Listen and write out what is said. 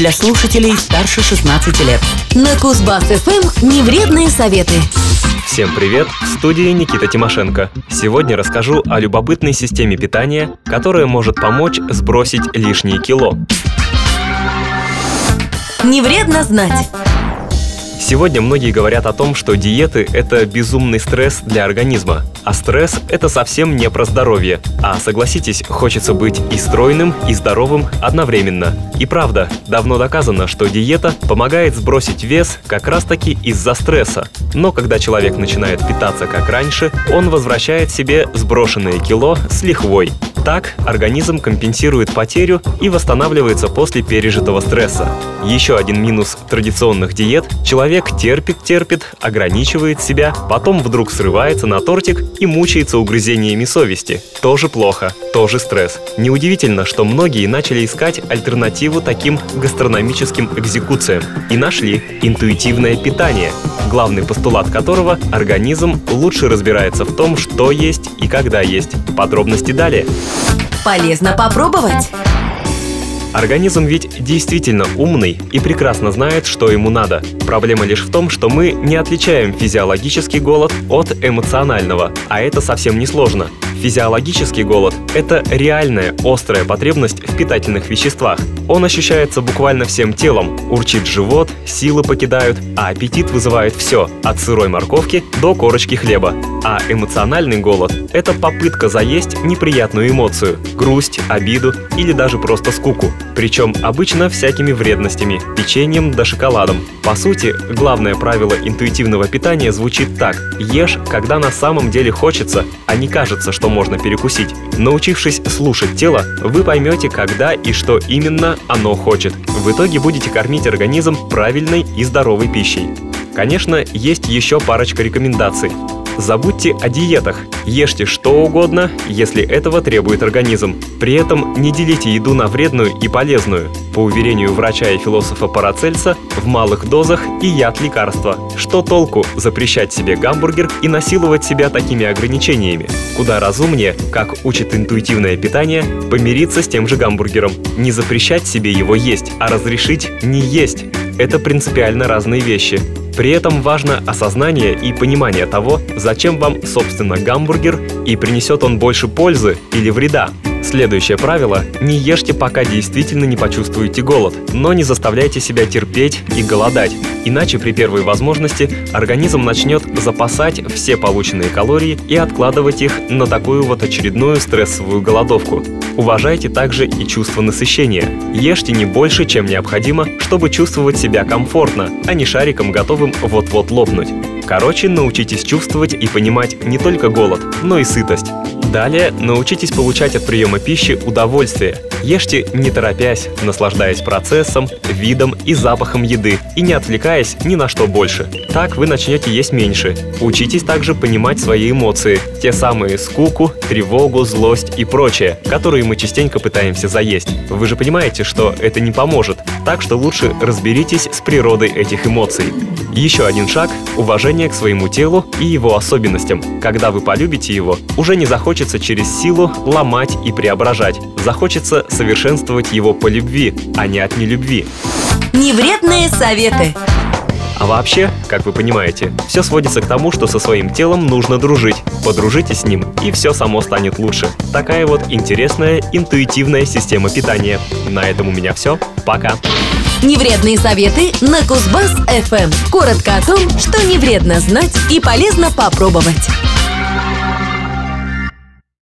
для слушателей старше 16 лет. На Кузбасс-ФМ невредные советы. Всем привет! В студии Никита Тимошенко. Сегодня расскажу о любопытной системе питания, которая может помочь сбросить лишние кило. Не вредно знать. Сегодня многие говорят о том, что диеты – это безумный стресс для организма. А стресс – это совсем не про здоровье. А согласитесь, хочется быть и стройным, и здоровым одновременно. И правда, давно доказано, что диета помогает сбросить вес как раз-таки из-за стресса. Но когда человек начинает питаться как раньше, он возвращает себе сброшенные кило с лихвой. Так, организм компенсирует потерю и восстанавливается после пережитого стресса. Еще один минус традиционных диет – человек терпит-терпит, ограничивает себя, потом вдруг срывается на тортик и мучается угрызениями совести. Тоже плохо, тоже стресс. Неудивительно, что многие начали искать альтернативу таким гастрономическим экзекуциям и нашли интуитивное питание, главный постулат которого – организм лучше разбирается в том, что есть и когда есть. Подробности далее. Полезно попробовать. Организм ведь действительно умный и прекрасно знает, что ему надо. Проблема лишь в том, что мы не отличаем физиологический голод от эмоционального, а это совсем не сложно. Физиологический голод – это реальная, острая потребность в питательных веществах. Он ощущается буквально всем телом. Урчит живот, силы покидают, а аппетит вызывает все – от сырой морковки до корочки хлеба. А эмоциональный голод – это попытка заесть неприятную эмоцию – грусть, обиду или даже просто скуку. Причем обычно всякими вредностями – печеньем да шоколадом. По сути, главное правило интуитивного питания звучит так – ешь, когда на самом деле хочется, а не кажется, что можно перекусить. Научившись слушать тело, вы поймете, когда и что именно оно хочет. В итоге будете кормить организм правильной и здоровой пищей. Конечно, есть еще парочка рекомендаций. Забудьте о диетах. Ешьте что угодно, если этого требует организм. При этом не делите еду на вредную и полезную. По уверению врача и философа Парацельса, в малых дозах и яд лекарства. Что толку запрещать себе гамбургер и насиловать себя такими ограничениями? Куда разумнее, как учит интуитивное питание, помириться с тем же гамбургером. Не запрещать себе его есть, а разрешить не есть. Это принципиально разные вещи. При этом важно осознание и понимание того, зачем вам, собственно, гамбургер и принесет он больше пользы или вреда. Следующее правило – не ешьте, пока действительно не почувствуете голод, но не заставляйте себя терпеть и голодать. Иначе при первой возможности организм начнет запасать все полученные калории и откладывать их на такую вот очередную стрессовую голодовку. Уважайте также и чувство насыщения. Ешьте не больше, чем необходимо, чтобы чувствовать себя комфортно, а не шариком готовым вот-вот лопнуть. Короче, научитесь чувствовать и понимать не только голод, но и сытость. Далее научитесь получать от приема пищи удовольствие. Ешьте не торопясь, наслаждаясь процессом, видом и запахом еды и не отвлекаясь ни на что больше. Так вы начнете есть меньше. Учитесь также понимать свои эмоции, те самые скуку, тревогу, злость и прочее, которые мы частенько пытаемся заесть. Вы же понимаете, что это не поможет, так что лучше разберитесь с природой этих эмоций. Еще один шаг – уважение к своему телу и его особенностям. Когда вы полюбите его, уже не захочется через силу ломать и преображать. Захочется совершенствовать его по любви, а не от нелюбви. Невредные советы. А вообще, как вы понимаете, все сводится к тому, что со своим телом нужно дружить. Подружитесь с ним, и все само станет лучше. Такая вот интересная, интуитивная система питания. На этом у меня все. Пока. Невредные советы на Кузбасс ФМ. Коротко о том, что не вредно знать и полезно попробовать.